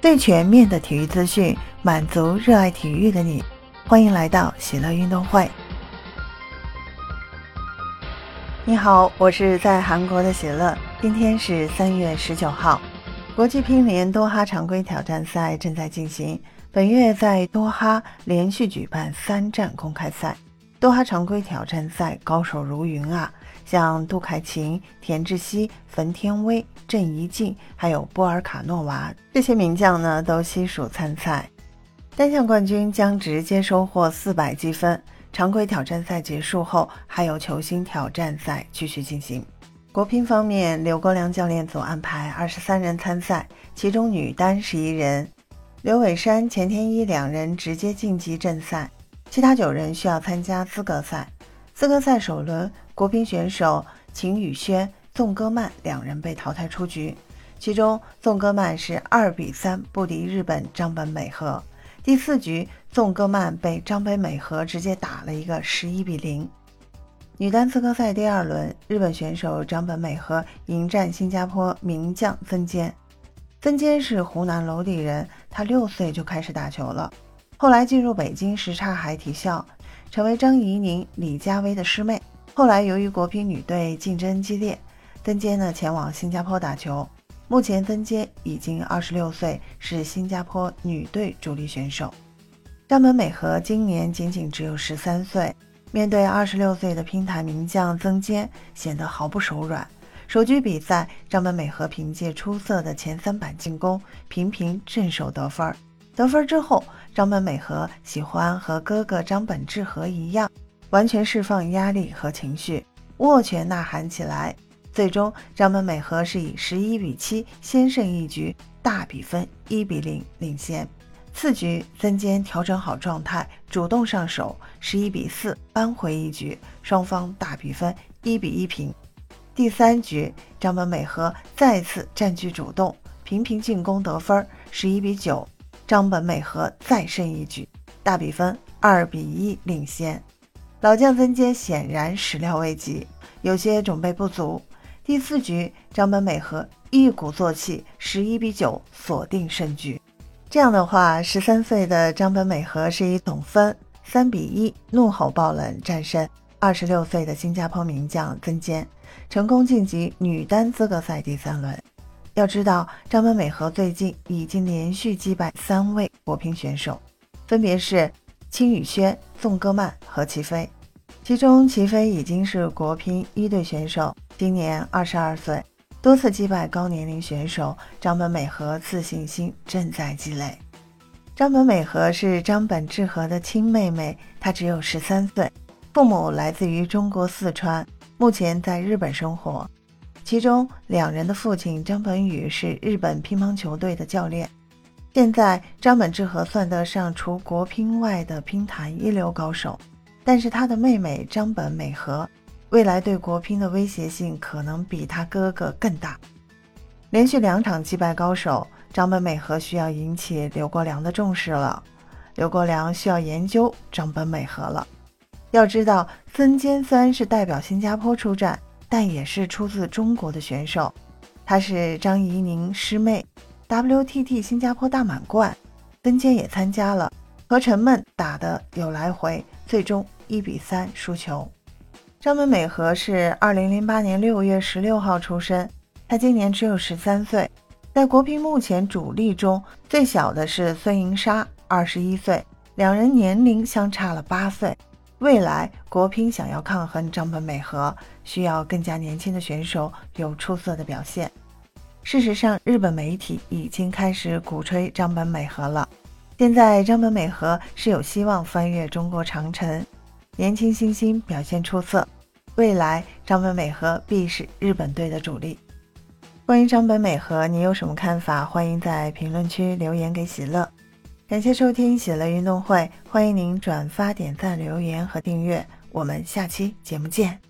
最全面的体育资讯，满足热爱体育的你。欢迎来到喜乐运动会。你好，我是在韩国的喜乐。今天是三月十九号，国际乒联多哈常规挑战赛正在进行。本月在多哈连续举办三站公开赛。多哈常规挑战赛高手如云啊，像杜凯琴、田志希、冯天薇、郑怡静，还有波尔卡诺娃这些名将呢，都悉数参赛。单项冠军将直接收获四百积分。常规挑战赛结束后，还有球星挑战赛继续进行。国乒方面，刘国梁教练组安排二十三人参赛，其中女单十一人，刘伟珊、钱天一两人直接晋级正赛。其他九人需要参加资格赛。资格赛首轮，国乒选手秦宇轩、宋戈曼两人被淘汰出局。其中，宋戈曼是二比三不敌日本张本美和。第四局，宋戈曼被张本美和直接打了一个十一比零。女单资格赛第二轮，日本选手张本美和迎战新加坡名将曾坚。曾坚是湖南娄底人，他六岁就开始打球了。后来进入北京什刹海体校，成为张怡宁、李佳薇的师妹。后来由于国乒女队竞争激烈，曾坚呢前往新加坡打球。目前曾坚已经二十六岁，是新加坡女队主力选手。张本美和今年仅仅只有十三岁，面对二十六岁的乒坛名将曾坚，显得毫不手软。首局比赛，张本美和凭借出色的前三板进攻，频频镇守得分。得分之后，张本美和喜欢和哥哥张本智和一样，完全释放压力和情绪，握拳呐喊起来。最终，张本美和是以十一比七先胜一局，大比分一比零领先。次局，曾坚调整好状态，主动上手，十一比四扳回一局，双方大比分一比一平。第三局，张本美和再次占据主动，频频进攻得分，十一比九。张本美和再胜一局，大比分二比一领先。老将曾坚显然始料未及，有些准备不足。第四局，张本美和一鼓作气，十一比九锁定胜局。这样的话，十三岁的张本美和是以总分三比一怒吼爆冷战胜二十六岁的新加坡名将曾坚，成功晋级女单资格赛第三轮。要知道，张本美和最近已经连续击败三位国乒选手，分别是青宇轩、宋戈曼和齐飞。其中，齐飞已经是国乒一队选手，今年二十二岁，多次击败高年龄选手。张本美和自信心正在积累。张本美和是张本智和的亲妹妹，她只有十三岁，父母来自于中国四川，目前在日本生活。其中两人的父亲张本宇是日本乒乓球队的教练。现在张本智和算得上除国乒外的乒坛一流高手，但是他的妹妹张本美和未来对国乒的威胁性可能比他哥哥更大。连续两场击败高手，张本美和需要引起刘国梁的重视了。刘国梁需要研究张本美和了。要知道，孙坚虽然是代表新加坡出战。但也是出自中国的选手，他是张怡宁师妹，WTT 新加坡大满贯，曾坚也参加了，和陈梦打的有来回，最终一比三输球。张本美和是二零零八年六月十六号出生，她今年只有十三岁，在国乒目前主力中最小的是孙颖莎，二十一岁，两人年龄相差了八岁。未来国乒想要抗衡张本美和，需要更加年轻的选手有出色的表现。事实上，日本媒体已经开始鼓吹张本美和了。现在张本美和是有希望翻越中国长城，年轻新星表现出色，未来张本美和必是日本队的主力。关于张本美和，你有什么看法？欢迎在评论区留言给喜乐。感谢收听喜乐运动会，欢迎您转发、点赞、留言和订阅，我们下期节目见。